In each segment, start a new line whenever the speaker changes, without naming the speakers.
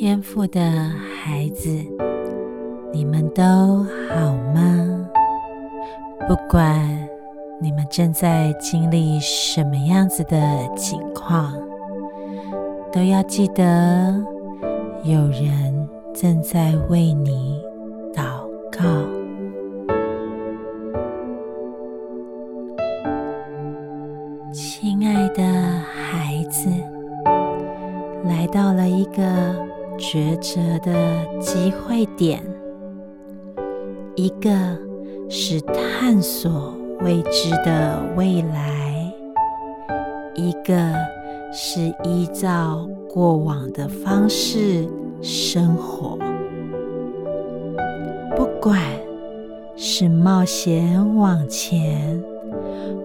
天赋的孩子，你们都好吗？不管你们正在经历什么样子的情况，都要记得有人正在为你祷告。亲爱的孩子，来到了一个抉择的机会点，一个是探索未知的未来，一个是依照过往的方式生活。不管是冒险往前，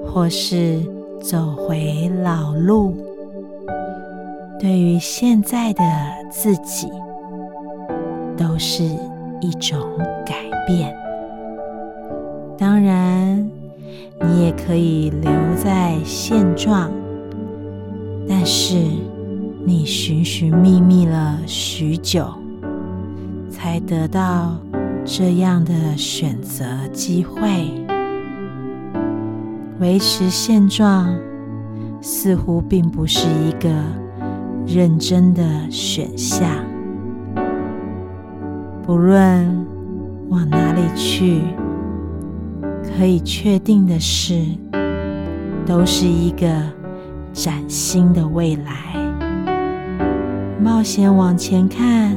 或是走回老路，对于现在的自己，都是一种改变。当然，你也可以留在现状，但是你寻寻觅觅了许久，才得到这样的选择机会。维持现状似乎并不是一个认真的选项。不论往哪里去，可以确定的是，都是一个崭新的未来。冒险往前看，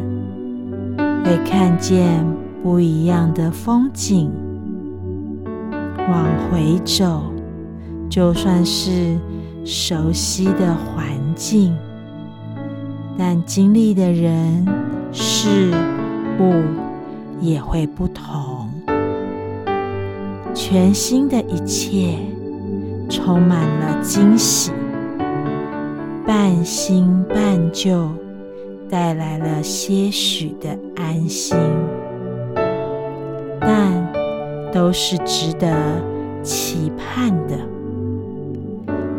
会看见不一样的风景；往回走。就算是熟悉的环境，但经历的人事物也会不同。全新的一切充满了惊喜，半新半旧，带来了些许的安心，但都是值得期盼的。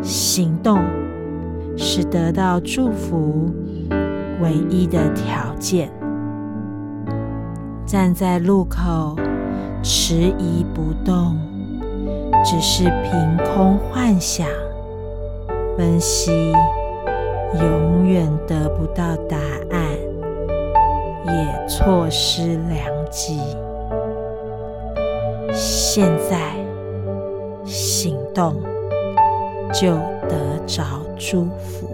行动是得到祝福唯一的条件。站在路口迟疑不动，只是凭空幻想、分析，永远得不到答案，也错失良机。现在行动。就得着祝福。